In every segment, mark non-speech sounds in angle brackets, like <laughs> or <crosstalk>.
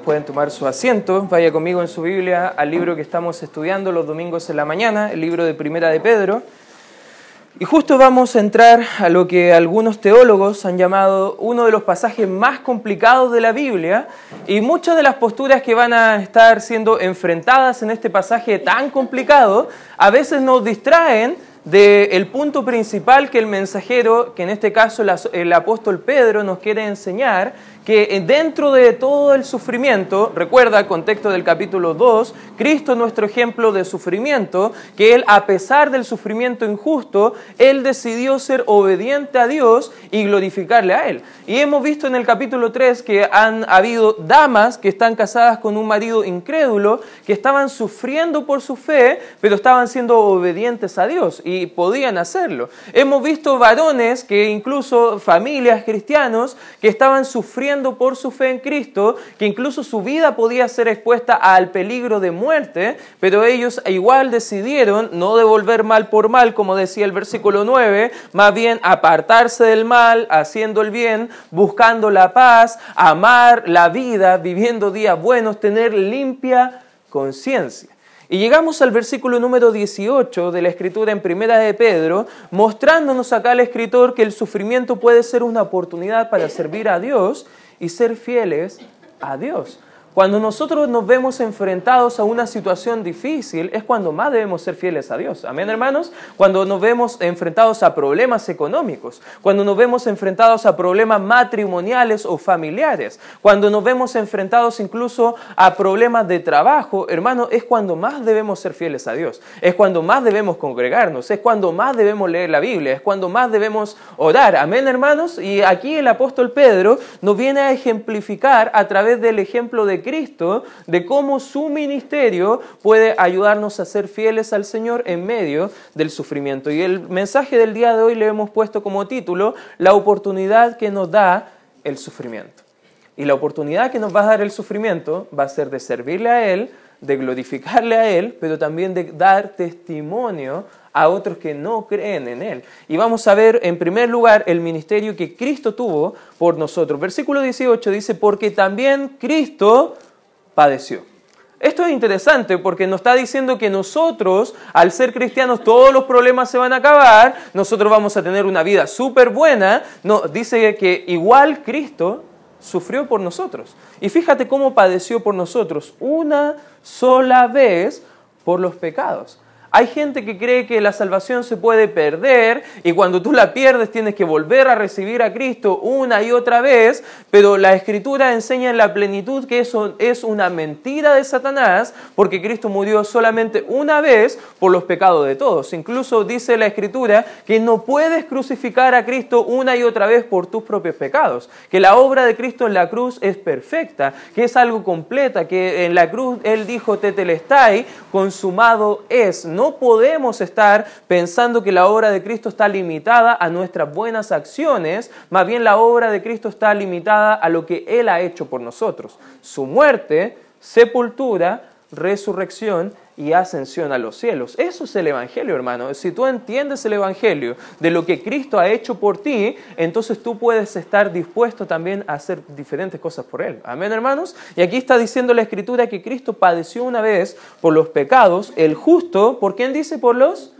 Pueden tomar su asiento, vaya conmigo en su Biblia al libro que estamos estudiando los domingos en la mañana, el libro de Primera de Pedro. Y justo vamos a entrar a lo que algunos teólogos han llamado uno de los pasajes más complicados de la Biblia y muchas de las posturas que van a estar siendo enfrentadas en este pasaje tan complicado a veces nos distraen del punto principal que el mensajero, que en este caso el apóstol Pedro nos quiere enseñar, que dentro de todo el sufrimiento, recuerda el contexto del capítulo 2, Cristo es nuestro ejemplo de sufrimiento, que Él a pesar del sufrimiento injusto, Él decidió ser obediente a Dios y glorificarle a Él. Y hemos visto en el capítulo 3 que han habido damas que están casadas con un marido incrédulo, que estaban sufriendo por su fe, pero estaban siendo obedientes a Dios y podían hacerlo. Hemos visto varones que incluso familias cristianos que estaban sufriendo por su fe en Cristo, que incluso su vida podía ser expuesta al peligro de muerte, pero ellos igual decidieron no devolver mal por mal, como decía el versículo 9, más bien apartarse del mal, haciendo el bien, buscando la paz, amar la vida, viviendo días buenos, tener limpia conciencia. Y llegamos al versículo número 18 de la escritura en Primera de Pedro, mostrándonos acá el escritor que el sufrimiento puede ser una oportunidad para servir a Dios y ser fieles a Dios. Cuando nosotros nos vemos enfrentados a una situación difícil es cuando más debemos ser fieles a Dios. Amén, hermanos. Cuando nos vemos enfrentados a problemas económicos, cuando nos vemos enfrentados a problemas matrimoniales o familiares, cuando nos vemos enfrentados incluso a problemas de trabajo, hermanos, es cuando más debemos ser fieles a Dios. Es cuando más debemos congregarnos, es cuando más debemos leer la Biblia, es cuando más debemos orar. Amén, hermanos. Y aquí el apóstol Pedro nos viene a ejemplificar a través del ejemplo de Cristo, de cómo su ministerio puede ayudarnos a ser fieles al Señor en medio del sufrimiento. Y el mensaje del día de hoy le hemos puesto como título, la oportunidad que nos da el sufrimiento. Y la oportunidad que nos va a dar el sufrimiento va a ser de servirle a Él, de glorificarle a Él, pero también de dar testimonio a otros que no creen en Él. Y vamos a ver en primer lugar el ministerio que Cristo tuvo por nosotros. Versículo 18 dice, porque también Cristo padeció. Esto es interesante porque nos está diciendo que nosotros, al ser cristianos, todos los problemas se van a acabar, nosotros vamos a tener una vida súper buena. No, dice que igual Cristo sufrió por nosotros. Y fíjate cómo padeció por nosotros una sola vez por los pecados. Hay gente que cree que la salvación se puede perder y cuando tú la pierdes tienes que volver a recibir a Cristo una y otra vez, pero la escritura enseña en la plenitud que eso es una mentira de Satanás porque Cristo murió solamente una vez por los pecados de todos. Incluso dice la escritura que no puedes crucificar a Cristo una y otra vez por tus propios pecados, que la obra de Cristo en la cruz es perfecta, que es algo completa, que en la cruz Él dijo tetelestai, consumado es. No podemos estar pensando que la obra de Cristo está limitada a nuestras buenas acciones, más bien la obra de Cristo está limitada a lo que Él ha hecho por nosotros. Su muerte, sepultura, resurrección y ascensión a los cielos. Eso es el Evangelio, hermano. Si tú entiendes el Evangelio de lo que Cristo ha hecho por ti, entonces tú puedes estar dispuesto también a hacer diferentes cosas por Él. Amén, hermanos. Y aquí está diciendo la Escritura que Cristo padeció una vez por los pecados, el justo, ¿por quién dice? Por los...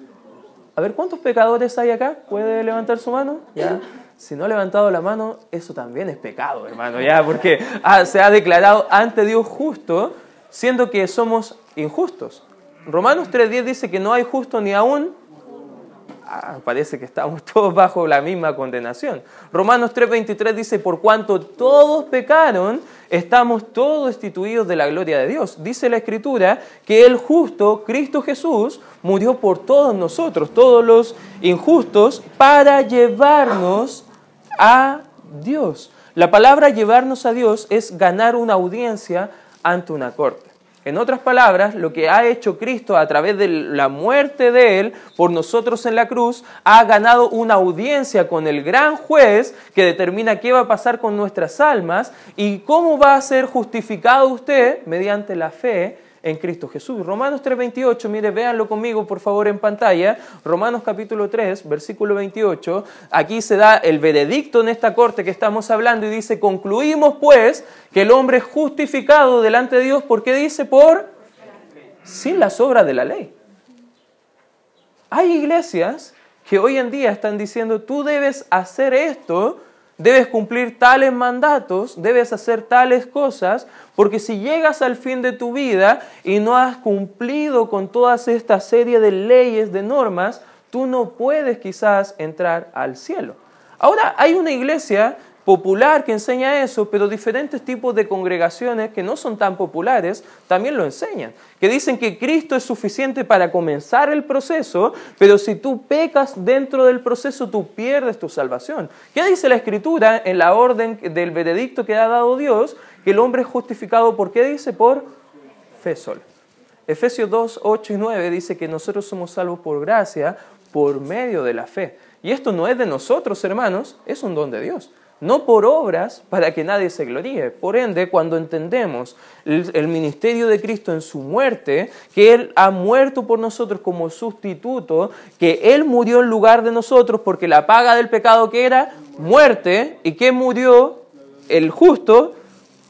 A ver, ¿cuántos pecadores hay acá? ¿Puede levantar su mano? Ya si no ha levantado la mano, eso también es pecado, hermano, ya, porque se ha declarado ante Dios justo, siendo que somos injustos. Romanos 3.10 dice que no hay justo ni aún. Ah, parece que estamos <laughs> todos bajo la misma condenación. Romanos 3.23 dice, por cuanto todos pecaron, estamos todos destituidos de la gloria de Dios. Dice la Escritura que el justo, Cristo Jesús, murió por todos nosotros, todos los injustos, para llevarnos a Dios. La palabra llevarnos a Dios es ganar una audiencia ante una corte. En otras palabras, lo que ha hecho Cristo a través de la muerte de Él por nosotros en la cruz, ha ganado una audiencia con el gran juez que determina qué va a pasar con nuestras almas y cómo va a ser justificado usted mediante la fe en Cristo Jesús. Romanos 3:28, mire, véanlo conmigo por favor en pantalla. Romanos capítulo 3, versículo 28. Aquí se da el veredicto en esta corte que estamos hablando y dice, concluimos pues que el hombre es justificado delante de Dios, ¿por qué dice? Por sin las obras de la ley. Hay iglesias que hoy en día están diciendo, tú debes hacer esto debes cumplir tales mandatos, debes hacer tales cosas, porque si llegas al fin de tu vida y no has cumplido con toda esta serie de leyes, de normas, tú no puedes quizás entrar al cielo. Ahora hay una iglesia popular que enseña eso, pero diferentes tipos de congregaciones que no son tan populares también lo enseñan. Que dicen que Cristo es suficiente para comenzar el proceso, pero si tú pecas dentro del proceso, tú pierdes tu salvación. ¿Qué dice la Escritura en la orden del veredicto que ha dado Dios? Que el hombre es justificado, ¿por qué dice? Por fe sola. Efesios 2, 8 y 9 dice que nosotros somos salvos por gracia, por medio de la fe. Y esto no es de nosotros, hermanos, es un don de Dios no por obras para que nadie se gloríe. Por ende, cuando entendemos el, ministerio de Cristo en su muerte, que Él ha muerto por nosotros como sustituto, que Él murió en lugar de nosotros porque la paga del pecado que era muerte, y que murió el justo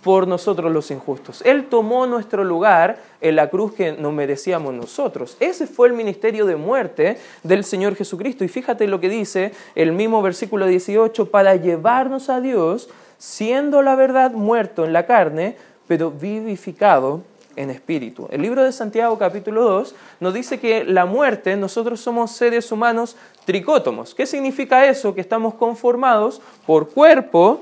por nosotros los injustos. Él tomó nuestro lugar en la cruz que nos merecíamos nosotros. Ese fue el ministerio de muerte del Señor Jesucristo. Y fíjate lo que dice el mismo versículo 18, para llevarnos a Dios, siendo la verdad muerto en la carne, pero vivificado en espíritu. El libro de Santiago capítulo 2 nos dice que la muerte, nosotros somos seres humanos tricótomos. ¿Qué significa eso? Que estamos conformados por cuerpo,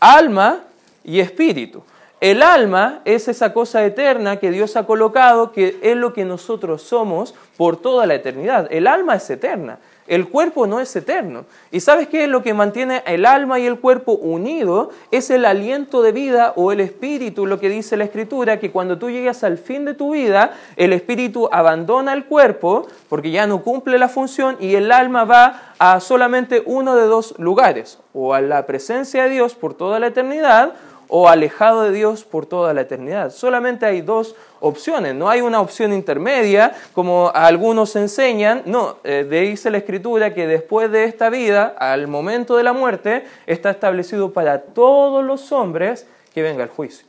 alma y espíritu. El alma es esa cosa eterna que Dios ha colocado, que es lo que nosotros somos por toda la eternidad. El alma es eterna, el cuerpo no es eterno. ¿Y sabes qué es lo que mantiene el alma y el cuerpo unido? Es el aliento de vida o el espíritu, lo que dice la escritura, que cuando tú llegas al fin de tu vida, el espíritu abandona el cuerpo porque ya no cumple la función y el alma va a solamente uno de dos lugares, o a la presencia de Dios por toda la eternidad, o alejado de Dios por toda la eternidad. Solamente hay dos opciones, no hay una opción intermedia como algunos enseñan, no, eh, dice la escritura que después de esta vida, al momento de la muerte, está establecido para todos los hombres que venga el juicio.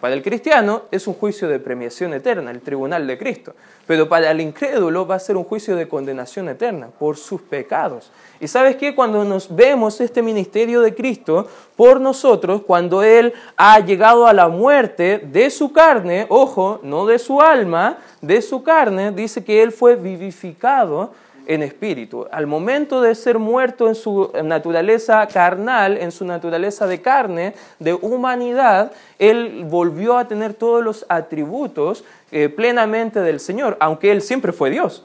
Para el cristiano es un juicio de premiación eterna, el tribunal de Cristo. Pero para el incrédulo va a ser un juicio de condenación eterna por sus pecados. Y sabes qué? Cuando nos vemos este ministerio de Cristo por nosotros, cuando Él ha llegado a la muerte de su carne, ojo, no de su alma, de su carne, dice que Él fue vivificado en espíritu. Al momento de ser muerto en su naturaleza carnal, en su naturaleza de carne, de humanidad, Él volvió a tener todos los atributos eh, plenamente del Señor, aunque Él siempre fue Dios.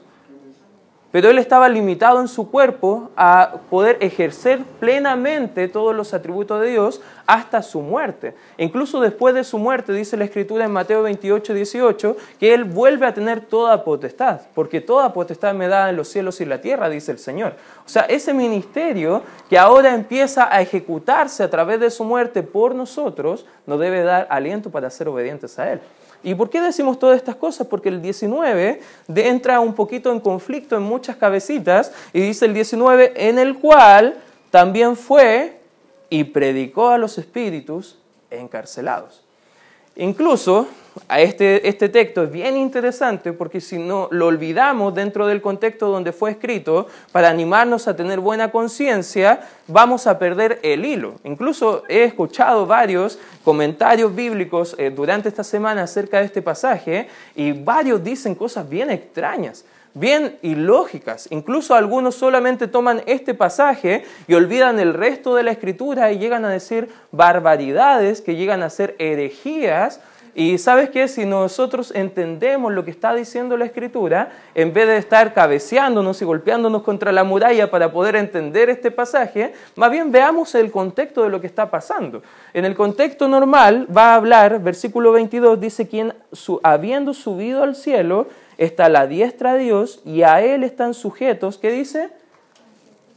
Pero él estaba limitado en su cuerpo a poder ejercer plenamente todos los atributos de Dios hasta su muerte. incluso después de su muerte, dice la Escritura en Mateo 28, 18, que él vuelve a tener toda potestad, porque toda potestad me da en los cielos y la tierra, dice el Señor. O sea, ese ministerio que ahora empieza a ejecutarse a través de su muerte por nosotros, nos debe dar aliento para ser obedientes a Él. ¿Y por qué decimos todas estas cosas? Porque el 19 entra un poquito en conflicto en muchas cabecitas y dice el 19, en el cual también fue y predicó a los espíritus encarcelados. Incluso a este, este texto es bien interesante porque si no lo olvidamos dentro del contexto donde fue escrito, para animarnos a tener buena conciencia, vamos a perder el hilo. Incluso he escuchado varios comentarios bíblicos eh, durante esta semana acerca de este pasaje y varios dicen cosas bien extrañas bien ilógicas. Incluso algunos solamente toman este pasaje y olvidan el resto de la escritura y llegan a decir barbaridades que llegan a ser herejías y sabes que si nosotros entendemos lo que está diciendo la escritura, en vez de estar cabeceándonos y golpeándonos contra la muralla para poder entender este pasaje, más bien veamos el contexto de lo que está pasando. En el contexto normal va a hablar, versículo 22, dice, quien habiendo subido al cielo está la diestra de Dios y a él están sujetos, ¿qué dice?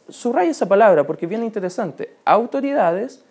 Subraya esa palabra porque bien interesante. Autoridades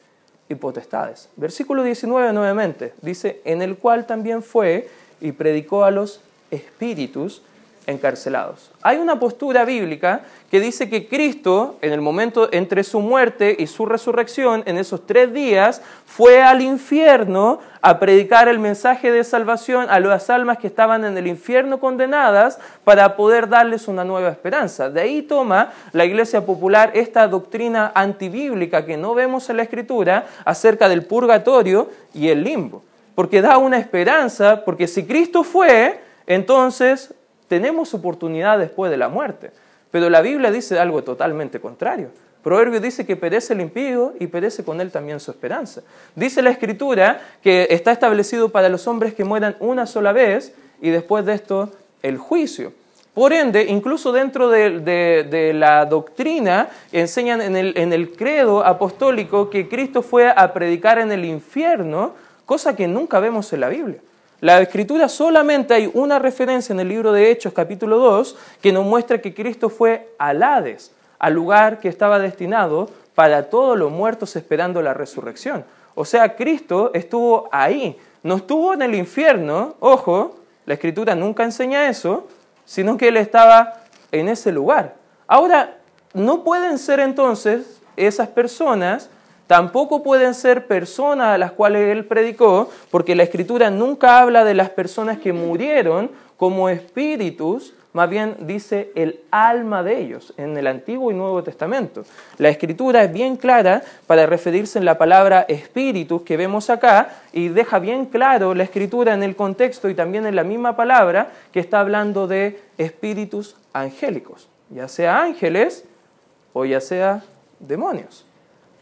y potestades. Versículo 19 nuevamente dice, en el cual también fue y predicó a los espíritus encarcelados. Hay una postura bíblica que dice que Cristo, en el momento entre su muerte y su resurrección, en esos tres días, fue al infierno a predicar el mensaje de salvación a las almas que estaban en el infierno condenadas para poder darles una nueva esperanza. De ahí toma la Iglesia Popular esta doctrina antibíblica que no vemos en la Escritura acerca del purgatorio y el limbo. Porque da una esperanza, porque si Cristo fue, entonces tenemos oportunidad después de la muerte. Pero la Biblia dice algo totalmente contrario. Proverbio dice que perece el impío y perece con él también su esperanza. Dice la Escritura que está establecido para los hombres que mueran una sola vez y después de esto el juicio. Por ende, incluso dentro de, la doctrina, enseñan en el, en el credo apostólico que Cristo fue a predicar en el infierno, cosa que nunca vemos en la Biblia. La escritura solamente hay una referencia en el libro de Hechos capítulo 2 que nos muestra que Cristo fue al Hades, al lugar que estaba destinado para todos los muertos esperando la resurrección. O sea, Cristo estuvo ahí, no estuvo en el infierno, ojo, la escritura nunca enseña eso, sino que Él estaba en ese lugar. Ahora, no pueden ser entonces esas personas Tampoco pueden ser personas a las cuales él predicó, porque la escritura nunca habla de las personas que murieron como espíritus, más bien dice el alma de ellos en el Antiguo y Nuevo Testamento. La escritura es bien clara para referirse en la palabra espíritus que vemos acá y deja bien claro la escritura en el contexto y también en la misma palabra que está hablando de espíritus angélicos, ya sea ángeles o ya sea demonios.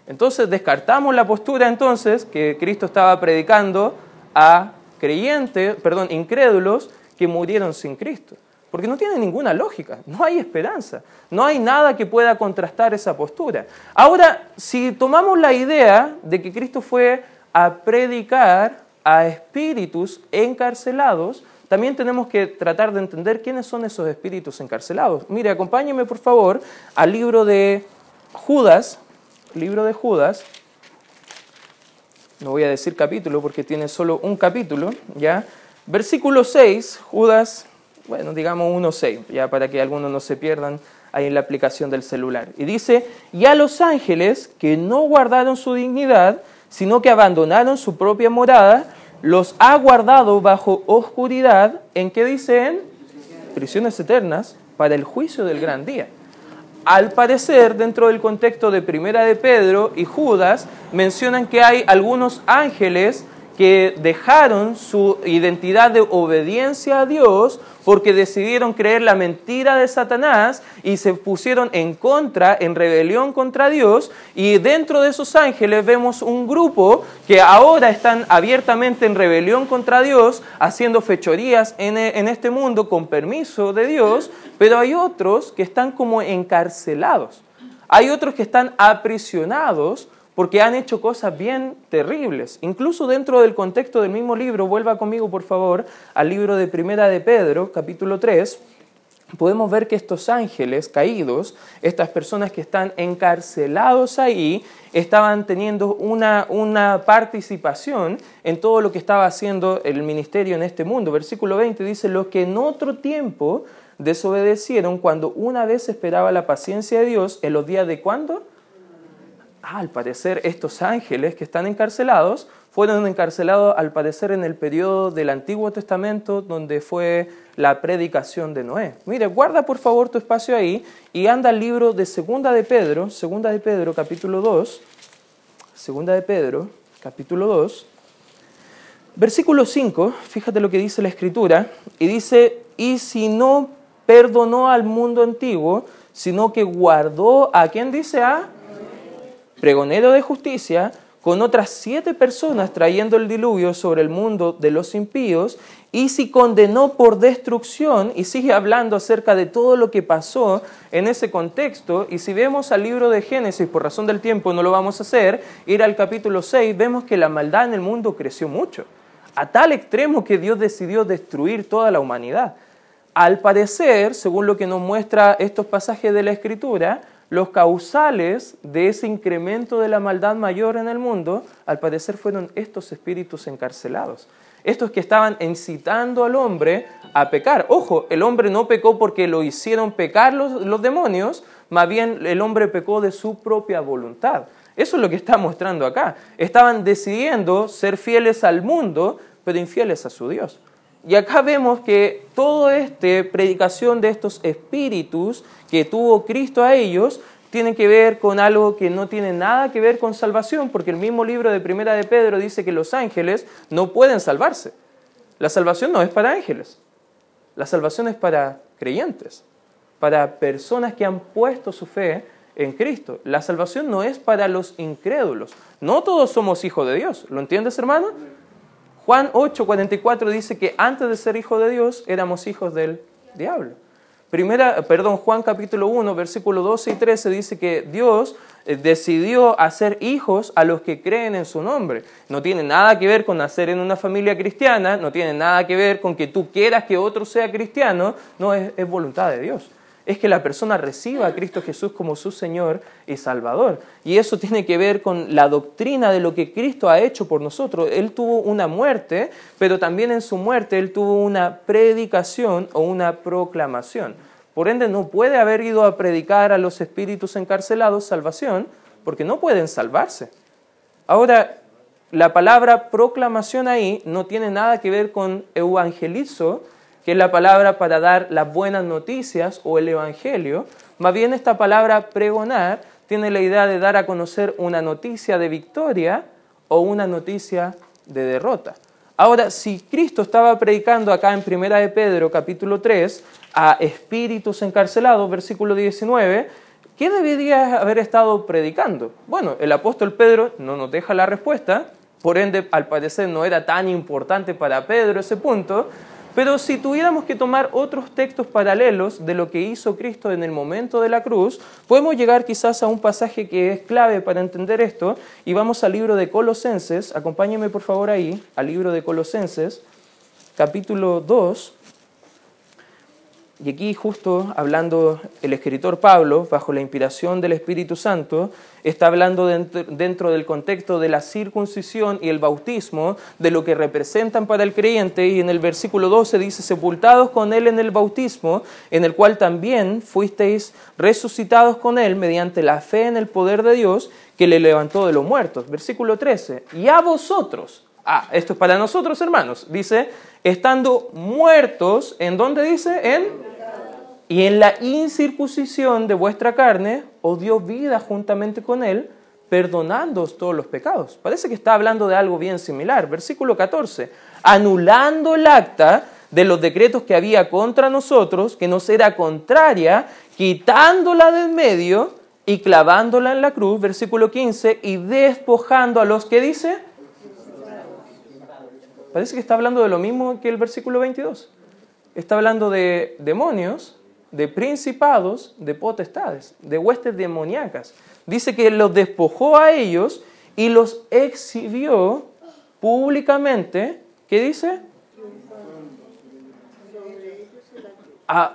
Entonces descartamos la postura entonces que Cristo estaba predicando a creyentes, perdón, incrédulos que murieron sin Cristo. Porque no tiene ninguna lógica, no hay esperanza, no hay nada que pueda contrastar esa postura. Ahora, si tomamos la idea de que Cristo fue a predicar a espíritus encarcelados, también tenemos que tratar de entender quiénes son esos espíritus encarcelados. Mire, acompáñeme por favor al libro de Judas, libro de Judas, no voy a decir capítulo porque tiene solo un capítulo, ¿ya? Versículo 6, Judas, bueno, digamos 1.6, ya para que algunos no se pierdan ahí en la aplicación del celular. Y dice, y a los ángeles que no guardaron su dignidad, sino que abandonaron su propia morada, los ha guardado bajo oscuridad, ¿en qué dicen? Prisiones eternas, para el juicio del gran día. Al parecer, dentro del contexto de Primera de Pedro y Judas, mencionan que hay algunos ángeles que dejaron su identidad de obediencia a Dios porque decidieron creer la mentira de Satanás y se pusieron en contra, en rebelión contra Dios. Y dentro de esos ángeles vemos un grupo que ahora están abiertamente en rebelión contra Dios, haciendo fechorías en, en este mundo con permiso de Dios, pero hay otros que están como encarcelados. Hay otros que están aprisionados porque han hecho cosas bien terribles. Incluso dentro del contexto del mismo libro, vuelva conmigo por favor al libro de Primera de Pedro, capítulo 3, podemos ver que estos ángeles caídos, estas personas que están encarcelados ahí, estaban teniendo una, una, participación en todo lo que estaba haciendo el ministerio en este mundo. Versículo 20 dice, los que en otro tiempo desobedecieron cuando una vez esperaba la paciencia de Dios en los días de cuándo? Al parecer estos ángeles que están encarcelados fueron encarcelados al parecer en el periodo del Antiguo Testamento donde fue la predicación de Noé. Mire, guarda por favor tu espacio ahí y anda al libro de Segunda de Pedro, Segunda de Pedro capítulo 2, Segunda de Pedro capítulo 2, versículo 5, fíjate lo que dice la escritura, y dice, y si no perdonó al mundo antiguo, sino que guardó a quién dice a pregonero de justicia, con otras siete personas trayendo el diluvio sobre el mundo de los impíos, y si condenó por destrucción, y sigue hablando acerca de todo lo que pasó en ese contexto, y si vemos al libro de Génesis, por razón del tiempo no lo vamos a hacer, ir al capítulo 6, vemos que la maldad en el mundo creció mucho, a tal extremo que Dios decidió destruir toda la humanidad. Al parecer, según lo que nos muestra estos pasajes de la Escritura, los causales de ese incremento de la maldad mayor en el mundo, al parecer fueron estos espíritus encarcelados. Estos que estaban incitando al hombre a pecar. Ojo, el hombre no pecó porque lo hicieron pecar los, los demonios, más bien el hombre pecó de su propia voluntad. Eso es lo que está mostrando acá. Estaban decidiendo ser fieles al mundo, pero infieles a su Dios. Y acá vemos que toda esta predicación de estos espíritus que tuvo Cristo a ellos tiene que ver con algo que no tiene nada que ver con salvación, porque el mismo libro de Primera de Pedro dice que los ángeles no pueden salvarse. La salvación no es para ángeles, la salvación es para creyentes, para personas que han puesto su fe en Cristo. La salvación no es para los incrédulos. No todos somos hijos de Dios. ¿Lo entiendes, hermano? Juan 8, 44 dice que antes de ser hijos de Dios éramos hijos del diablo. Primera, perdón, Juan capítulo 1, versículo 12 y 13 dice que Dios eh, decidió hacer hijos a los que creen en su nombre. No tiene nada que ver con nacer en una familia cristiana, no tiene nada que ver con que tú quieras que otro sea cristiano, no es voluntad de Dios es que la persona reciba a Cristo Jesús como su Señor y Salvador. Y eso tiene que ver con la doctrina de lo que Cristo ha hecho por nosotros. Él tuvo una muerte, pero también en su muerte Él tuvo una predicación o una proclamación. Por ende, no puede haber ido a predicar a los espíritus encarcelados salvación, porque no pueden salvarse. Ahora, la palabra proclamación ahí no tiene nada que ver con evangelizo, que es la palabra para dar las buenas noticias o el Evangelio. Más bien esta palabra pregonar tiene la idea de dar a conocer una noticia de victoria o una noticia de derrota. Ahora, si Cristo estaba predicando acá en Primera de Pedro capítulo 3 a espíritus encarcelados, versículo 19, ¿qué debería haber estado predicando? Bueno, el apóstol Pedro no nos deja la respuesta, por ende, al parecer no era tan importante para Pedro ese punto, pero si tuviéramos que tomar otros textos paralelos de lo que hizo Cristo en el momento de la cruz, podemos llegar quizás a un pasaje que es clave para entender esto y vamos al libro de Colosenses, acompáñenme por favor ahí, al libro de Colosenses, capítulo 2, y aquí justo hablando el escritor Pablo, bajo la inspiración del Espíritu Santo, está hablando dentro, del contexto de la circuncisión y el bautismo, de lo que representan para el creyente, y en el versículo 12 dice, sepultados con él en el bautismo, en el cual también fuisteis resucitados con él mediante la fe en el poder de Dios que le levantó de los muertos. Versículo 13, y a vosotros, ah, esto es para nosotros hermanos, dice, estando muertos, ¿en dónde dice? En y en la incircuncisión de vuestra carne os dio vida juntamente con él, perdonándoos todos los pecados. Parece que está hablando de algo bien similar. Versículo 14. Anulando el acta de los decretos que había contra nosotros, que nos era contraria, quitándola del medio y clavándola en la cruz, versículo 15, y despojando a los que dice. Parece que está hablando de lo mismo que el versículo 22. Está hablando de demonios de principados, de potestades, de huestes demoníacas. Dice que los despojó a ellos y los exhibió públicamente. ¿Qué dice? Ah,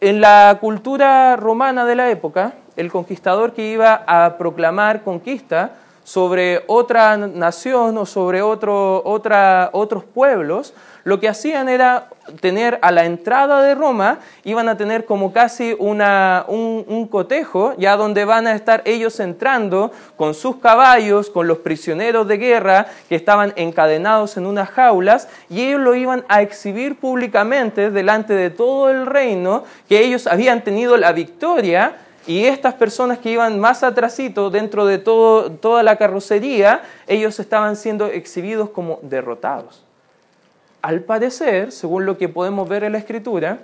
en la cultura romana de la época, el conquistador que iba a proclamar conquista sobre otra nación o sobre otro, otra, otros pueblos, lo que hacían era tener a la entrada de Roma, iban a tener como casi una, un, cotejo, ya donde van a estar ellos entrando con sus caballos, con los prisioneros de guerra que estaban encadenados en unas jaulas, y ellos lo iban a exhibir públicamente delante de todo el reino, que ellos habían tenido la victoria y estas personas que iban más atrasito dentro de todo, toda la carrocería, ellos estaban siendo exhibidos como derrotados. Al parecer, según lo que podemos ver en la escritura,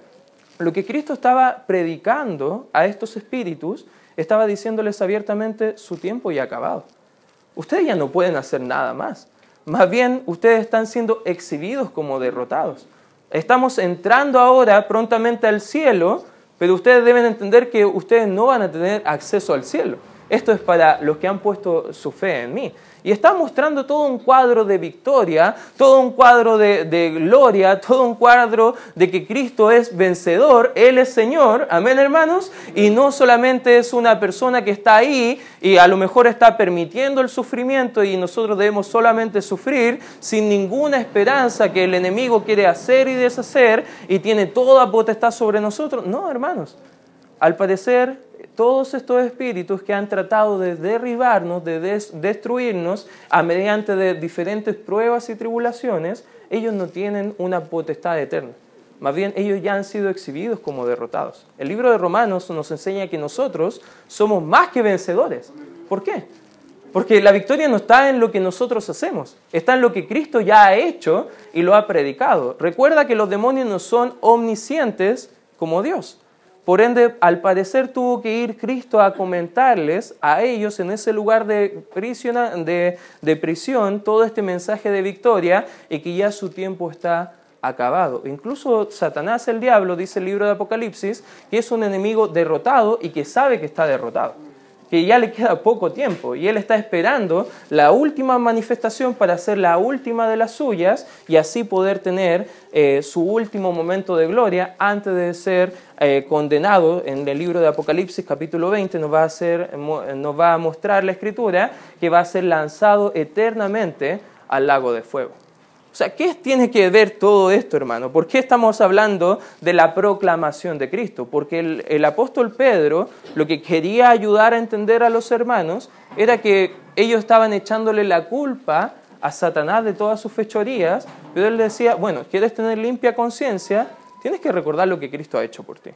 lo que Cristo estaba predicando a estos espíritus, estaba diciéndoles abiertamente su tiempo ya acabado. Ustedes ya no pueden hacer nada más. Más bien, ustedes están siendo exhibidos como derrotados. Estamos entrando ahora prontamente al cielo pero ustedes deben entender que ustedes no van a tener acceso al cielo. Esto es para los que han puesto su fe en mí. Y está mostrando todo un cuadro de victoria, todo un cuadro de, gloria, todo un cuadro de que Cristo es vencedor, Él es Señor, amén hermanos, y no solamente es una persona que está ahí y a lo mejor está permitiendo el sufrimiento y nosotros debemos solamente sufrir sin ninguna esperanza que el enemigo quiere hacer y deshacer y tiene toda potestad sobre nosotros. No, hermanos, al parecer todos estos espíritus que han tratado de derribarnos, de destruirnos a mediante de diferentes pruebas y tribulaciones, ellos no tienen una potestad eterna. Más bien, ellos ya han sido exhibidos como derrotados. El libro de Romanos nos enseña que nosotros somos más que vencedores. ¿Por qué? Porque la victoria no está en lo que nosotros hacemos, está en lo que Cristo ya ha hecho y lo ha predicado. Recuerda que los demonios no son omniscientes como Dios. Por ende, al parecer tuvo que ir Cristo a comentarles a ellos en ese lugar de prisión, de, prisión todo este mensaje de victoria y que ya su tiempo está acabado. Incluso Satanás, el diablo, dice el libro de Apocalipsis, que es un enemigo derrotado y que sabe que está derrotado que ya le queda poco tiempo y él está esperando la última manifestación para hacer la última de las suyas y así poder tener eh, su último momento de gloria antes de ser eh, condenado en el libro de Apocalipsis capítulo 20 nos va, a hacer, nos va a mostrar la escritura que va a ser lanzado eternamente al lago de fuego. O sea, ¿qué tiene que ver todo esto, hermano? ¿Por qué estamos hablando de la proclamación de Cristo? Porque el, apóstol Pedro lo que quería ayudar a entender a los hermanos era que ellos estaban echándole la culpa a Satanás de todas sus fechorías, pero él decía, bueno, ¿quieres tener limpia conciencia? Tienes que recordar lo que Cristo ha hecho por ti.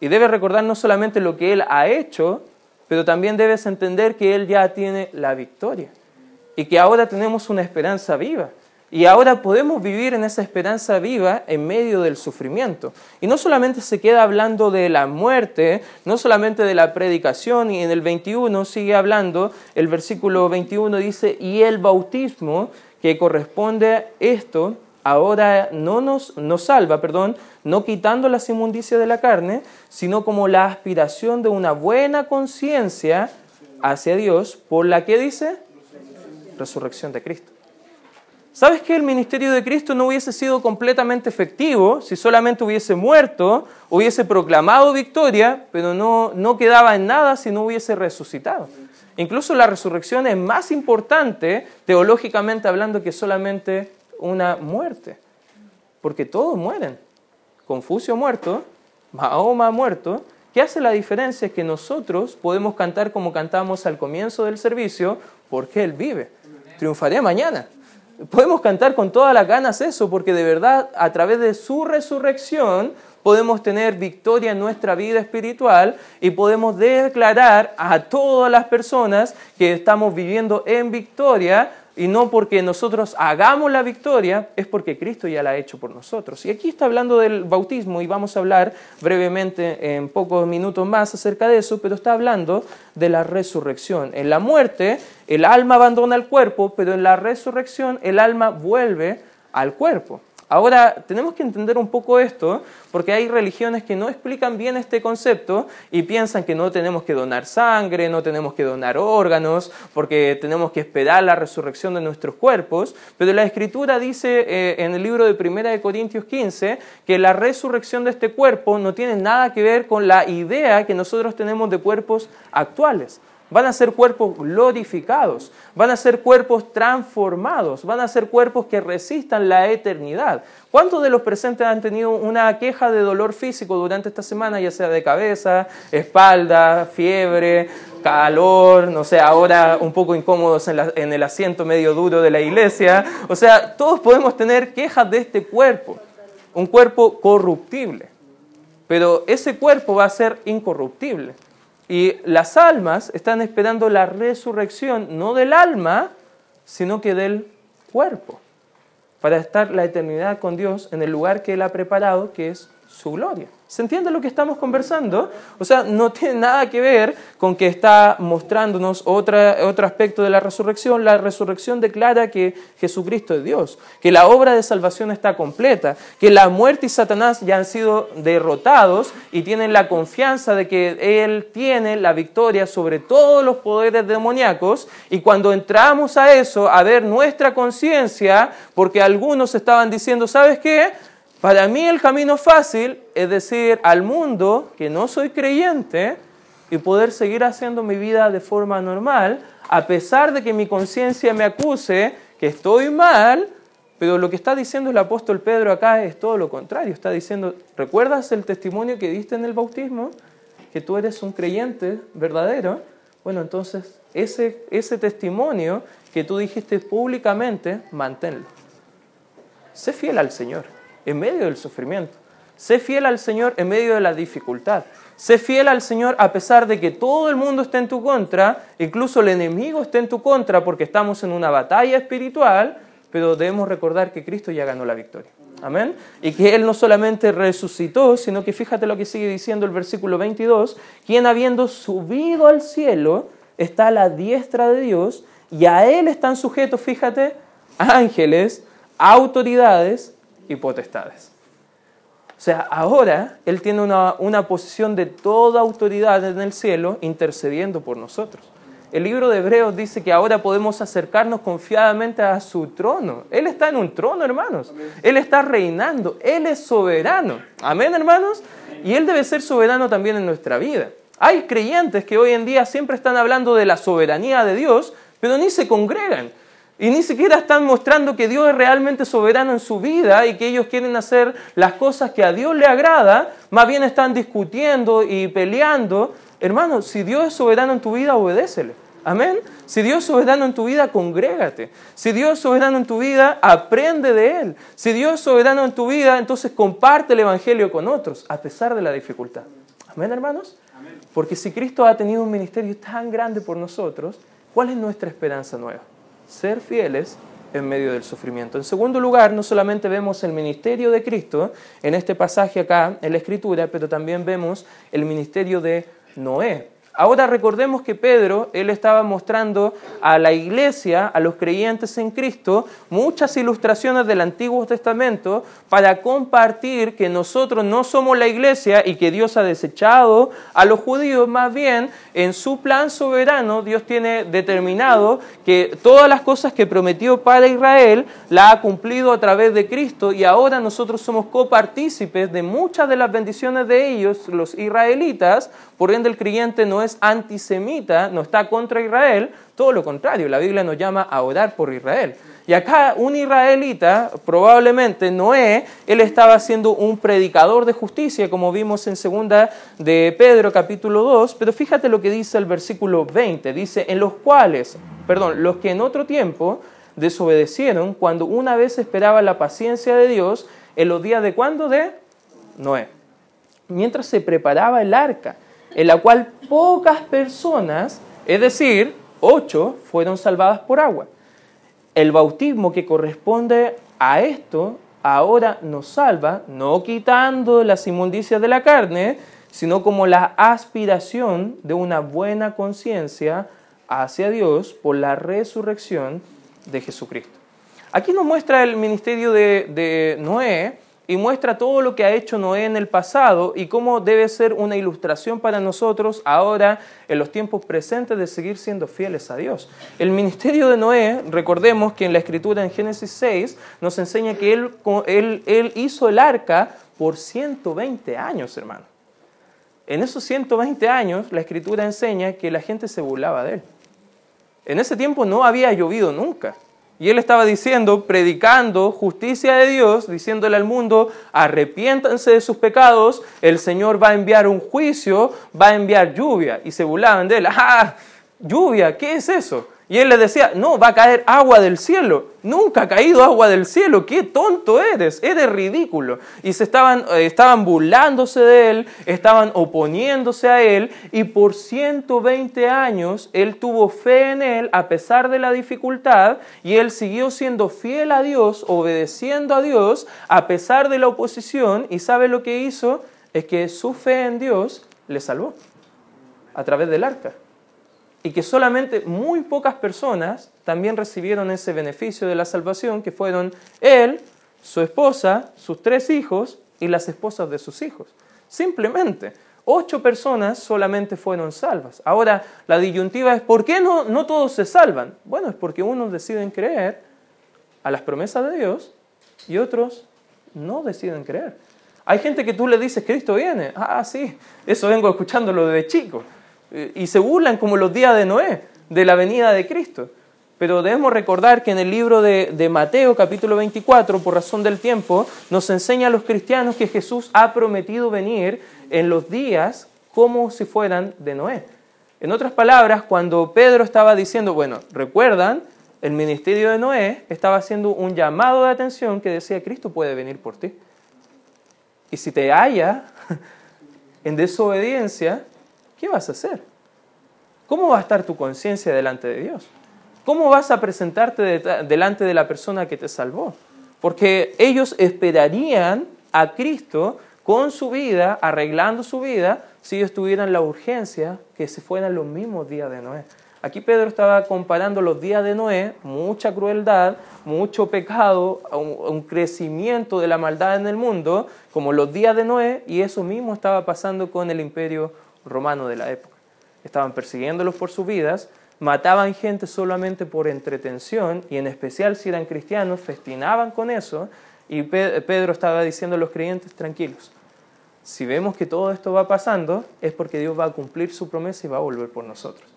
Y debes recordar no solamente lo que Él ha hecho, pero también debes entender que Él ya tiene la victoria y que ahora tenemos una esperanza viva. Y ahora podemos vivir en esa esperanza viva en medio del sufrimiento. Y no solamente se queda hablando de la muerte, no solamente de la predicación, y en el 21 sigue hablando, el versículo 21 dice, y el bautismo que corresponde a esto, ahora no nos, nos salva, perdón, no quitando las inmundicias de la carne, sino como la aspiración de una buena conciencia hacia Dios, por la que dice resurrección de Cristo. ¿Sabes que el ministerio de Cristo no hubiese sido completamente efectivo si solamente hubiese muerto, hubiese proclamado victoria, pero no, no quedaba en nada si no hubiese resucitado? Incluso la resurrección es más importante, teológicamente hablando, que solamente una muerte, porque todos mueren. Confucio muerto, Mahoma muerto. ¿Qué hace la diferencia? Es que nosotros podemos cantar como cantamos al comienzo del servicio, porque Él vive. Triunfaré mañana. Podemos cantar con todas las ganas eso, porque de verdad a través de su resurrección podemos tener victoria en nuestra vida espiritual y podemos declarar a todas las personas que estamos viviendo en victoria y no porque nosotros hagamos la victoria, es porque Cristo ya la ha hecho por nosotros. Y aquí está hablando del bautismo y vamos a hablar brevemente en pocos minutos más acerca de eso, pero está hablando de la resurrección. En la muerte el alma abandona el cuerpo, pero en la resurrección el alma vuelve al cuerpo. Ahora, tenemos que entender un poco esto, porque hay religiones que no explican bien este concepto y piensan que no tenemos que donar sangre, no tenemos que donar órganos, porque tenemos que esperar la resurrección de nuestros cuerpos. Pero la Escritura dice eh, en el libro de 1 Corintios 15 que la resurrección de este cuerpo no tiene nada que ver con la idea que nosotros tenemos de cuerpos actuales. Van a ser cuerpos glorificados, van a ser cuerpos transformados, van a ser cuerpos que resistan la eternidad. ¿Cuántos de los presentes han tenido una queja de dolor físico durante esta semana, ya sea de cabeza, espalda, fiebre, calor, no sé, ahora un poco incómodos en, el asiento medio duro de la iglesia? O sea, todos podemos tener quejas de este cuerpo, un cuerpo corruptible, pero ese cuerpo va a ser incorruptible. Y las almas están esperando la resurrección, no del alma, sino que del cuerpo, para estar la eternidad con Dios en el lugar que Él ha preparado, que es su gloria. ¿Se entiende lo que estamos conversando? O sea, no tiene nada que ver con que está mostrándonos otra, otro aspecto de la resurrección. La resurrección declara que Jesucristo es Dios, que la obra de salvación está completa, que la muerte y Satanás ya han sido derrotados y tienen la confianza de que Él tiene la victoria sobre todos los poderes demoníacos. Y cuando entramos a eso, a ver nuestra conciencia, porque algunos estaban diciendo, ¿sabes qué? Para mí el camino fácil es decir al mundo que no soy creyente y poder seguir haciendo mi vida de forma normal, a pesar de que mi conciencia me acuse que estoy mal, pero lo que está diciendo el apóstol Pedro acá es todo lo contrario. Está diciendo, ¿recuerdas el testimonio que diste en el bautismo? Que tú eres un creyente verdadero. Bueno, entonces ese, ese testimonio que tú dijiste públicamente, manténlo. Sé fiel al Señor en medio del sufrimiento. Sé fiel al Señor en medio de la dificultad. Sé fiel al Señor a pesar de que todo el mundo esté en tu contra, incluso el enemigo esté en tu contra porque estamos en una batalla espiritual, pero debemos recordar que Cristo ya ganó la victoria. Amén. Y que Él no solamente resucitó, sino que fíjate lo que sigue diciendo el versículo 22, quien habiendo subido al cielo está a la diestra de Dios y a Él están sujetos, fíjate, ángeles, autoridades y potestades. O sea, ahora Él tiene una, una, posición de toda autoridad en el cielo intercediendo por nosotros. El libro de Hebreos dice que ahora podemos acercarnos confiadamente a su trono. Él está en un trono, hermanos. Él está reinando. Él es soberano. Amén, hermanos. Y Él debe ser soberano también en nuestra vida. Hay creyentes que hoy en día siempre están hablando de la soberanía de Dios, pero ni se congregan. Y ni siquiera están mostrando que Dios es realmente soberano en su vida y que ellos quieren hacer las cosas que a Dios le agrada, más bien están discutiendo y peleando. Hermano, si Dios es soberano en tu vida, obedécele. Amén. Si Dios es soberano en tu vida, congrégate. Si Dios es soberano en tu vida, aprende de Él. Si Dios es soberano en tu vida, entonces comparte el Evangelio con otros, a pesar de la dificultad. Amén, hermanos. Porque si Cristo ha tenido un ministerio tan grande por nosotros, ¿cuál es nuestra esperanza nueva? Ser fieles en medio del sufrimiento. En segundo lugar, no solamente vemos el ministerio de Cristo en este pasaje acá en la Escritura, pero también vemos el ministerio de Noé. Ahora recordemos que Pedro, él estaba mostrando a la iglesia, a los creyentes en Cristo, muchas ilustraciones del Antiguo Testamento para compartir que nosotros no somos la iglesia y que Dios ha desechado a los judíos, más bien en su plan soberano Dios tiene determinado que todas las cosas que prometió para Israel la ha cumplido a través de Cristo y ahora nosotros somos copartícipes de muchas de las bendiciones de ellos, los israelitas, por ende el creyente no es antisemita, no está contra Israel, todo lo contrario, la Biblia nos llama a orar por Israel. Y acá un israelita, probablemente Noé, él estaba siendo un predicador de justicia, como vimos en segunda de Pedro capítulo 2, pero fíjate lo que dice el versículo 20, dice, en los cuales, perdón, los que en otro tiempo desobedecieron cuando una vez esperaba la paciencia de Dios en los días de cuándo de Noé, mientras se preparaba el arca en la cual pocas personas, es decir, ocho, fueron salvadas por agua. El bautismo que corresponde a esto ahora nos salva, no quitando las inmundicias de la carne, sino como la aspiración de una buena conciencia hacia Dios por la resurrección de Jesucristo. Aquí nos muestra el ministerio de, de Noé, y muestra todo lo que ha hecho Noé en el pasado y cómo debe ser una ilustración para nosotros ahora en los tiempos presentes de seguir siendo fieles a Dios. El ministerio de Noé, recordemos que en la escritura en Génesis 6 nos enseña que él, él, hizo el arca por 120 años, hermano. En esos 120 años la escritura enseña que la gente se burlaba de él. En ese tiempo no había llovido nunca. Y él estaba diciendo, predicando justicia de Dios, diciéndole al mundo, arrepiéntanse de sus pecados, el Señor va a enviar un juicio, va a enviar lluvia. Y se burlaban de él, ¡ah! Lluvia, ¿qué es eso? Y él le decía, no, va a caer agua del cielo. Nunca ha caído agua del cielo. Qué tonto eres. Eres ridículo. Y se estaban, eh, estaban burlándose de él, estaban oponiéndose a él. Y por 120 años él tuvo fe en él a pesar de la dificultad. Y él siguió siendo fiel a Dios, obedeciendo a Dios a pesar de la oposición. ¿Y sabe lo que hizo? Es que su fe en Dios le salvó a través del arca y que solamente muy pocas personas también recibieron ese beneficio de la salvación, que fueron él, su esposa, sus tres hijos y las esposas de sus hijos. Simplemente, ocho personas solamente fueron salvas. Ahora, la disyuntiva es, ¿por qué no, no todos se salvan? Bueno, es porque unos deciden creer a las promesas de Dios y otros no deciden creer. Hay gente que tú le dices, Cristo viene. Ah, sí, eso vengo escuchándolo desde chico y se burlan como los días de Noé, de la venida de Cristo. Pero debemos recordar que en el libro de, Mateo capítulo 24, por razón del tiempo, nos enseña a los cristianos que Jesús ha prometido venir en los días como si fueran de Noé. En otras palabras, cuando Pedro estaba diciendo, bueno, recuerdan, el ministerio de Noé estaba haciendo un llamado de atención que decía, Cristo puede venir por ti. Y si te halla <laughs> en desobediencia, ¿qué vas a hacer? ¿Cómo va a estar tu conciencia delante de Dios? ¿Cómo vas a presentarte delante de la persona que te salvó? Porque ellos esperarían a Cristo con su vida, arreglando su vida, si ellos tuvieran la urgencia que se fueran los mismos días de Noé. Aquí Pedro estaba comparando los días de Noé, mucha crueldad, mucho pecado, un, crecimiento de la maldad en el mundo, como los días de Noé, y eso mismo estaba pasando con el imperio romano de la época. Estaban persiguiéndolos por sus vidas, mataban gente solamente por entretención y en especial si eran cristianos, festinaban con eso y Pedro estaba diciendo a los creyentes tranquilos. Si vemos que todo esto va pasando es porque Dios va a cumplir su promesa y va a volver por nosotros.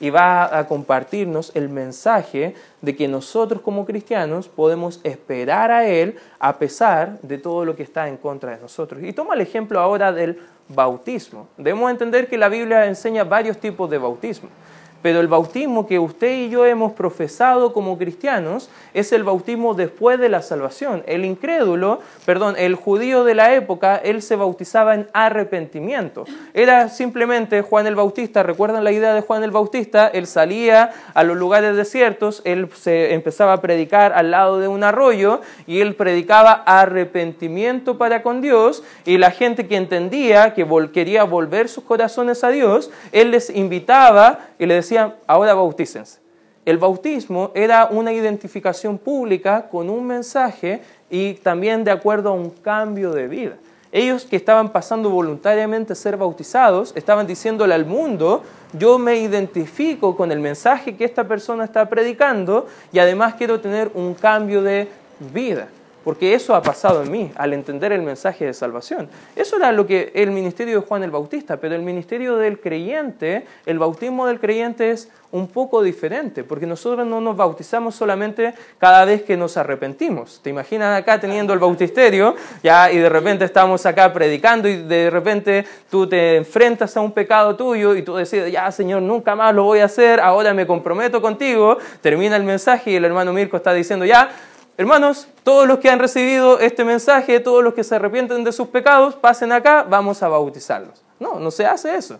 Y va a compartirnos el mensaje de que nosotros como cristianos podemos esperar a Él a pesar de todo lo que está en contra de nosotros. Y toma el ejemplo ahora del bautismo. Debemos entender que la Biblia enseña varios tipos de bautismo pero el bautismo que usted y yo hemos profesado como cristianos es el bautismo después de la salvación. El incrédulo, perdón, el judío de la época, él se bautizaba en arrepentimiento. Era simplemente Juan el Bautista, ¿recuerdan la idea de Juan el Bautista? Él salía a los lugares desiertos, él se empezaba a predicar al lado de un arroyo y él predicaba arrepentimiento para con Dios y la gente que entendía que quería volver sus corazones a Dios, él les invitaba y le decía, ahora bautícense. El bautismo era una identificación pública con un mensaje y también de acuerdo a un cambio de vida. Ellos que estaban pasando voluntariamente a ser bautizados, estaban diciéndole al mundo, yo me identifico con el mensaje que esta persona está predicando y además quiero tener un cambio de vida porque eso ha pasado en mí al entender el mensaje de salvación. Eso era lo que el ministerio de Juan el Bautista, pero el ministerio del creyente, el bautismo del creyente es un poco diferente, porque nosotros no nos bautizamos solamente cada vez que nos arrepentimos. ¿Te imaginas acá teniendo el bautisterio ya y de repente estamos acá predicando y de repente tú te enfrentas a un pecado tuyo y tú decides, ya Señor, nunca más lo voy a hacer, ahora me comprometo contigo, termina el mensaje y el hermano Mirko está diciendo, ya, Hermanos, todos los que han recibido este mensaje, todos los que se arrepienten de sus pecados, pasen acá, vamos a bautizarlos. No, no se hace eso.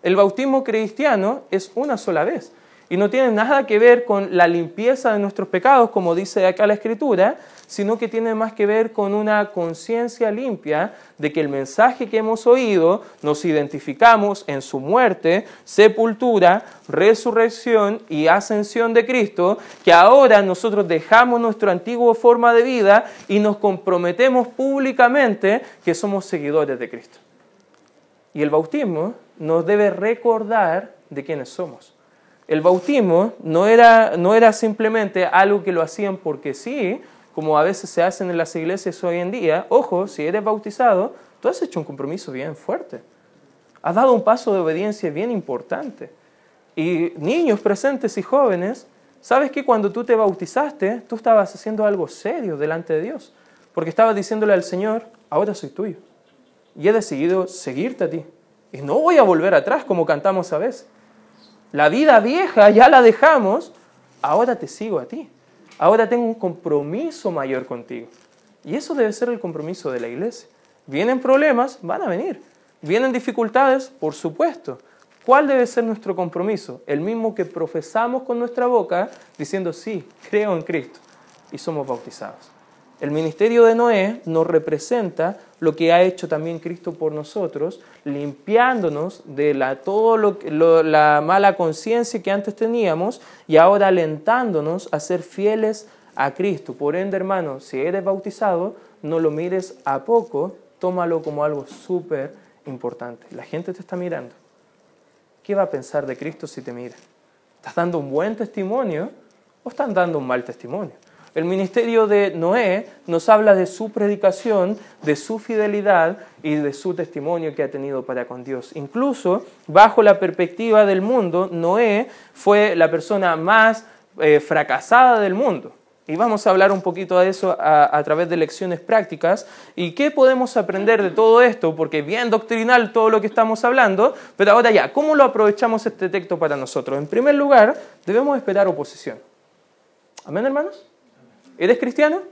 El bautismo cristiano es una sola vez y no tiene nada que ver con la limpieza de nuestros pecados, como dice acá la Escritura, sino que tiene más que ver con una conciencia limpia de que el mensaje que hemos oído nos identificamos en su muerte, sepultura, resurrección y ascensión de Cristo, que ahora nosotros dejamos nuestra antigua forma de vida y nos comprometemos públicamente que somos seguidores de Cristo. Y el bautismo nos debe recordar de quiénes somos. El bautismo no era, no era simplemente algo que lo hacían porque sí, como a veces se hacen en las iglesias hoy en día, ojo, si eres bautizado, tú has hecho un compromiso bien fuerte. Has dado un paso de obediencia bien importante. Y niños presentes y jóvenes, sabes que cuando tú te bautizaste, tú estabas haciendo algo serio delante de Dios, porque estabas diciéndole al Señor, ahora soy tuyo. Y he decidido seguirte a ti. Y no voy a volver atrás como cantamos a veces. La vida vieja ya la dejamos, ahora te sigo a ti. Ahora tengo un compromiso mayor contigo. Y eso debe ser el compromiso de la iglesia. Vienen problemas, van a venir. Vienen dificultades, por supuesto. ¿Cuál debe ser nuestro compromiso? El mismo que profesamos con nuestra boca, diciendo, sí, creo en Cristo. Y somos bautizados. El ministerio de Noé nos representa lo que ha hecho también Cristo por nosotros, limpiándonos de la, todo lo, la mala conciencia que antes teníamos y ahora alentándonos a ser fieles a Cristo. Por ende, hermano, si eres bautizado, no lo mires a poco, tómalo como algo súper importante. La gente te está mirando. ¿Qué va a pensar de Cristo si te mira? ¿Estás dando un buen testimonio o estás dando un mal testimonio? El ministerio de Noé nos habla de su predicación, de su fidelidad y de su testimonio que ha tenido para con Dios. Incluso bajo la perspectiva del mundo, Noé fue la persona más eh, fracasada del mundo. Y vamos a hablar un poquito de eso a, través de lecciones prácticas. ¿Y qué podemos aprender de todo esto? Porque bien doctrinal todo lo que estamos hablando, pero ahora ya, ¿cómo lo aprovechamos este texto para nosotros? En primer lugar, debemos esperar oposición. ¿Amén, hermanos? ¿Eres cristiano?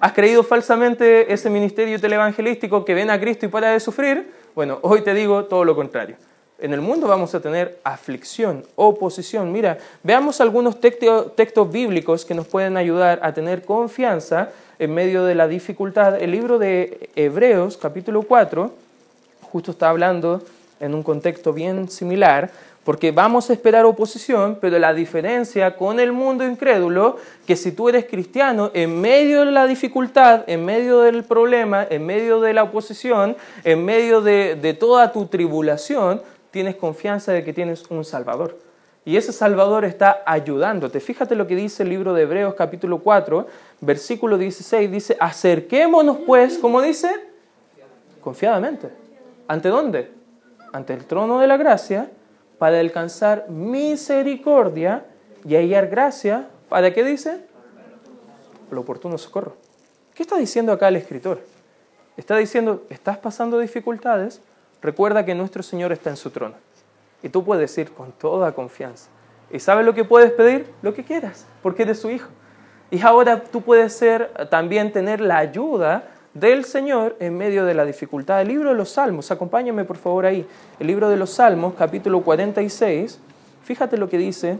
¿Has creído falsamente ese ministerio televangelístico que ven a Cristo y para de sufrir? Bueno, hoy te digo todo lo contrario. En el mundo vamos a tener aflicción, oposición. Mira, veamos algunos textos bíblicos que nos pueden ayudar a tener confianza en medio de la dificultad. El libro de Hebreos, capítulo 4, justo está hablando en un contexto bien similar porque vamos a esperar oposición, pero la diferencia con el mundo incrédulo, que si tú eres cristiano, en medio de la dificultad, en medio del problema, en medio de la oposición, en medio de, toda tu tribulación, tienes confianza de que tienes un Salvador. Y ese Salvador está ayudándote. Fíjate lo que dice el libro de Hebreos capítulo 4, versículo 16, dice, acerquémonos pues, como dice, confiadamente. ¿Ante dónde? Ante el trono de la gracia para alcanzar misericordia y hallar gracia. ¿Para qué dice? El oportuno socorro. ¿Qué está diciendo acá el escritor? Está diciendo, estás pasando dificultades, recuerda que nuestro Señor está en su trono. Y tú puedes ir con toda confianza. ¿Y sabes lo que puedes pedir? Lo que quieras, porque eres su hijo. Y ahora tú puedes ser, también tener la ayuda del Señor en medio de la dificultad. El libro de los Salmos, acompáñame por favor ahí. El libro de los Salmos, capítulo 46, fíjate lo que dice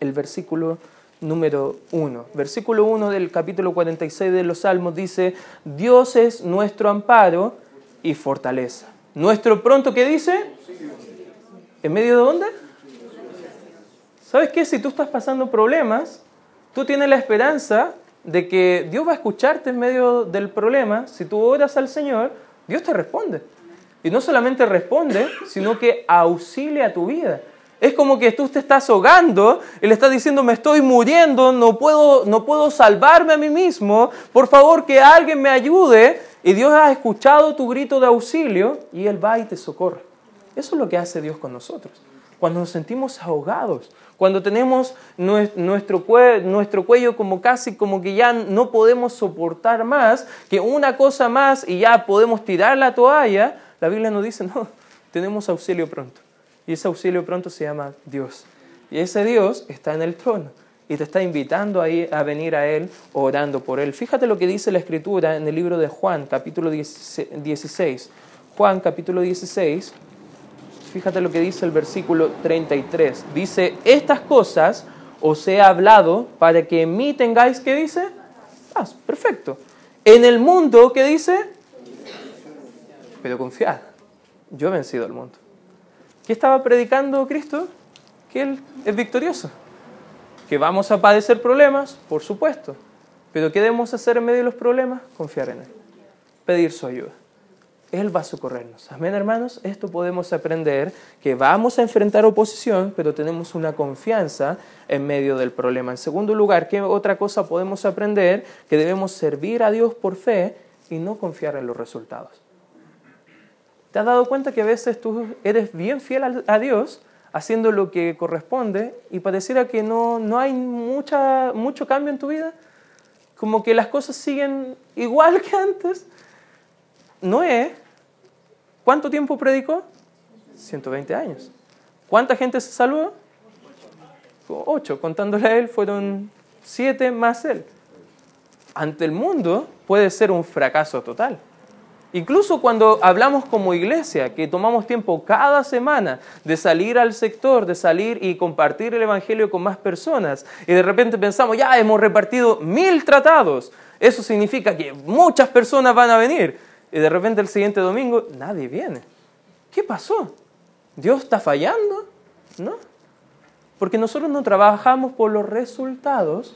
el versículo número 1. Versículo 1 del capítulo 46 de los Salmos dice, Dios es nuestro amparo y fortaleza. Nuestro pronto, ¿qué dice? ¿En medio de dónde? ¿Sabes qué? Si tú estás pasando problemas, tú tienes la esperanza de que Dios va a escucharte en medio del problema. Si tú oras al Señor, Dios te responde. Y no solamente responde, sino que auxilia a tu vida. Es como que tú te estás ahogando y le estás diciendo, me estoy muriendo, no puedo, no puedo salvarme a mí mismo, por favor que alguien me ayude. Y Dios ha escuchado tu grito de auxilio y Él va y te socorre. Eso es lo que hace Dios con nosotros. Cuando nos sentimos ahogados, cuando tenemos nuestro, cuello como casi como que ya no podemos soportar más, que una cosa más y ya podemos tirar la toalla, la Biblia nos dice, no, tenemos auxilio pronto. Y ese auxilio pronto se llama Dios. Y ese Dios está en el trono y te está invitando a, a venir a Él orando por Él. Fíjate lo que dice la Escritura en el libro de Juan, capítulo 16. Juan, capítulo 16 fíjate lo que dice el versículo 33. Dice, estas cosas os he hablado para que en mí tengáis, ¿qué dice? Paz, perfecto. En el mundo, ¿qué dice? Pero confiad, yo he vencido al mundo. ¿Qué estaba predicando Cristo? Que Él es victorioso. Que vamos a padecer problemas, por supuesto. Pero ¿qué debemos hacer en medio de los problemas? Confiar en Él. Pedir su ayuda. Él va a socorrernos. Amén, hermanos. Esto podemos aprender que vamos a enfrentar oposición, pero tenemos una confianza en medio del problema. En segundo lugar, ¿qué otra cosa podemos aprender? Que debemos servir a Dios por fe y no confiar en los resultados. ¿Te has dado cuenta que a veces tú eres bien fiel a Dios haciendo lo que corresponde y pareciera que no, no hay mucha, mucho cambio en tu vida? Como que las cosas siguen igual <laughs> que antes. Noé ¿Cuánto tiempo predicó? 120 años. ¿Cuánta gente se salvó? Ocho. Contándole a él fueron siete más él. Ante el mundo puede ser un fracaso total. Incluso cuando hablamos como iglesia, que tomamos tiempo cada semana de salir al sector, de salir y compartir el Evangelio con más personas, y de repente pensamos, ya hemos repartido mil tratados, eso significa que muchas personas van a venir, y de repente el siguiente domingo nadie viene. ¿Qué pasó? ¿Dios está fallando? ¿No? Porque nosotros no trabajamos por los resultados,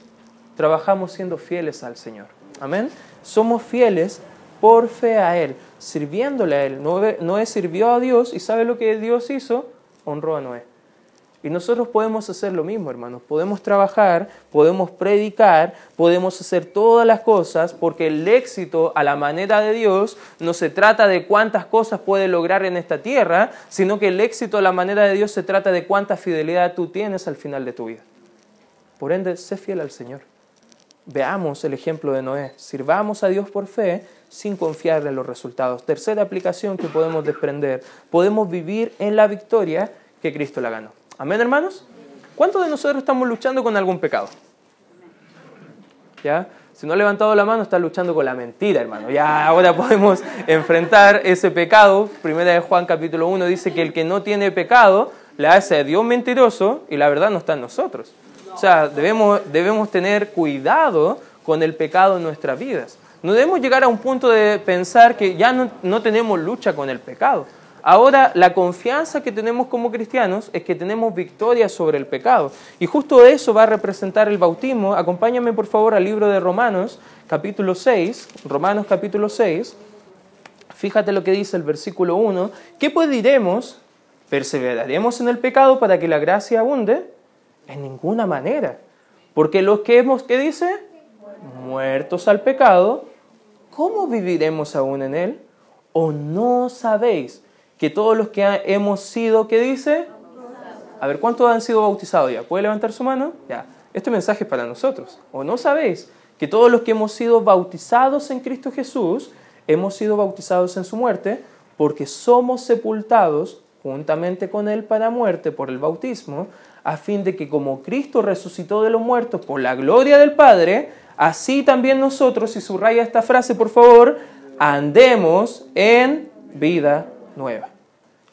trabajamos siendo fieles al Señor. Amén. Somos fieles por fe a Él, sirviéndole a Él. Noé, sirvió a Dios y ¿sabe lo que Dios hizo? Honró a Noé. Y nosotros podemos hacer lo mismo, hermanos. Podemos trabajar, podemos predicar, podemos hacer todas las cosas, porque el éxito a la manera de Dios no se trata de cuántas cosas puede lograr en esta tierra, sino que el éxito a la manera de Dios se trata de cuánta fidelidad tú tienes al final de tu vida. Por ende, sé fiel al Señor. Veamos el ejemplo de Noé. Sirvamos a Dios por fe sin confiarle en los resultados. Tercera aplicación que podemos desprender. Podemos vivir en la victoria que Cristo la ganó. Amén, hermanos. ¿Cuántos de nosotros estamos luchando con algún pecado? ¿Ya? Si no ha levantado la mano, está luchando con la mentira, hermano. Ya ahora podemos enfrentar ese pecado. Primera de Juan capítulo 1 dice que el que no tiene pecado le hace a Dios mentiroso y la verdad no está en nosotros. O sea, debemos, debemos tener cuidado con el pecado en nuestras vidas. No debemos llegar a un punto de pensar que ya no, no tenemos lucha con el pecado. Ahora, la confianza que tenemos como cristianos es que tenemos victoria sobre el pecado. Y justo eso va a representar el bautismo. Acompáñame por favor al libro de Romanos, capítulo 6. Romanos, capítulo 6. Fíjate lo que dice el versículo 1. ¿Qué pues diremos? ¿Perseveraremos en el pecado para que la gracia abunde? En ninguna manera. Porque los que hemos, ¿qué dice? Muertos al pecado, ¿cómo viviremos aún en él? ¿O no sabéis que todos los que hemos sido, ¿qué dice? A ver, ¿cuántos han sido bautizados ya? ¿Puede levantar su mano? Ya. Este mensaje es para nosotros. ¿O no sabéis que todos los que hemos sido bautizados en Cristo Jesús, hemos sido bautizados en su muerte, porque somos sepultados juntamente con Él para muerte por el bautismo, a fin de que como Cristo resucitó de los muertos por la gloria del Padre, así también nosotros, y subraya esta frase por favor, andemos en vida nueva.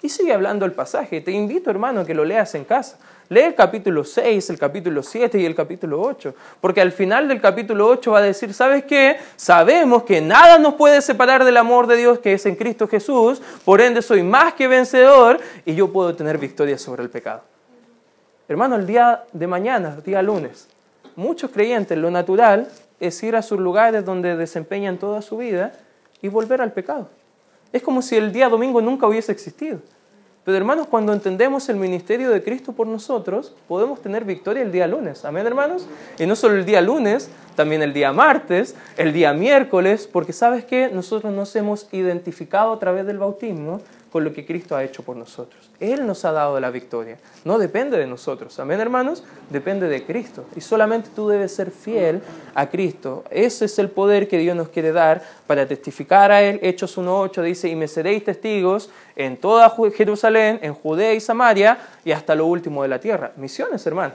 Y sigue hablando el pasaje. Te invito, hermano, a que lo leas en casa. Lee el capítulo 6, el capítulo 7 y el capítulo 8. Porque al final del capítulo 8 va a decir, ¿sabes qué? Sabemos que nada nos puede separar del amor de Dios que es en Cristo Jesús. Por ende soy más que vencedor y yo puedo tener victoria sobre el pecado. Hermano, el día de mañana, día lunes, muchos creyentes, lo natural es ir a sus lugares donde desempeñan toda su vida y volver al pecado. Es como si el día domingo nunca hubiese existido. Pero hermanos, cuando entendemos el ministerio de Cristo por nosotros, podemos tener victoria el día lunes. Amén, hermanos. Y no solo el día lunes, también el día martes, el día miércoles, porque sabes que nosotros nos hemos identificado a través del bautismo con lo que Cristo ha hecho por nosotros. Él nos ha dado la victoria. No depende de nosotros. Amén, hermanos. Depende de Cristo. Y solamente tú debes ser fiel a Cristo. Ese es el poder que Dios nos quiere dar para testificar a Él. Hechos 1.8 dice, y me seréis testigos en toda Jerusalén, en Judea y Samaria y hasta lo último de la tierra. Misiones, hermano.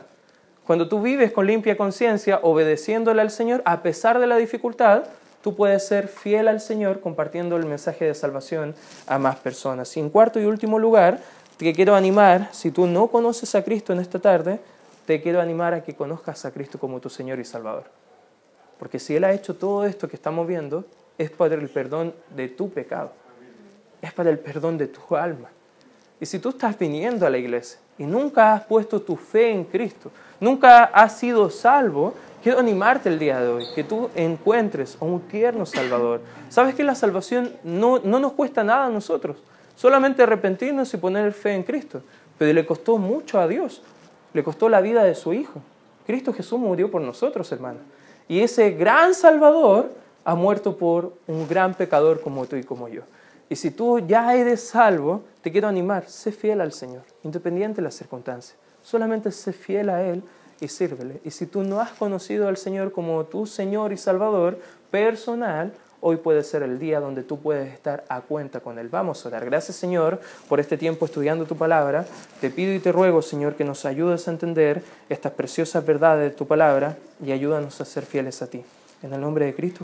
Cuando tú vives con limpia conciencia, obedeciéndole al Señor, a pesar de la dificultad, tú puedes ser fiel al Señor compartiendo el mensaje de salvación a más personas. Y en cuarto y último lugar, te quiero animar, si tú no conoces a Cristo en esta tarde, te quiero animar a que conozcas a Cristo como tu Señor y Salvador. Porque si Él ha hecho todo esto que estamos viendo, es para el perdón de tu pecado. Es para el perdón de tu alma. Y si tú estás viniendo a la iglesia y nunca has puesto tu fe en Cristo, nunca has sido salvo, Quiero animarte el día de hoy, que tú encuentres a un tierno Salvador. Sabes que la salvación no, no nos cuesta nada a nosotros, solamente arrepentirnos y poner fe en Cristo. Pero le costó mucho a Dios, le costó la vida de su Hijo. Cristo Jesús murió por nosotros, hermano. Y ese gran Salvador ha muerto por un gran pecador como tú y como yo. Y si tú ya eres salvo, te quiero animar, sé fiel al Señor, independiente de las circunstancias. Solamente sé fiel a Él y sírvele. Y si tú no has conocido al Señor como tu Señor y Salvador personal, hoy puede ser el día donde tú puedes estar a cuenta con Él. Vamos a orar. Gracias Señor por este tiempo estudiando tu palabra. Te pido y te ruego Señor que nos ayudes a entender estas preciosas verdades de tu palabra y ayúdanos a ser fieles a ti. En el nombre de Cristo.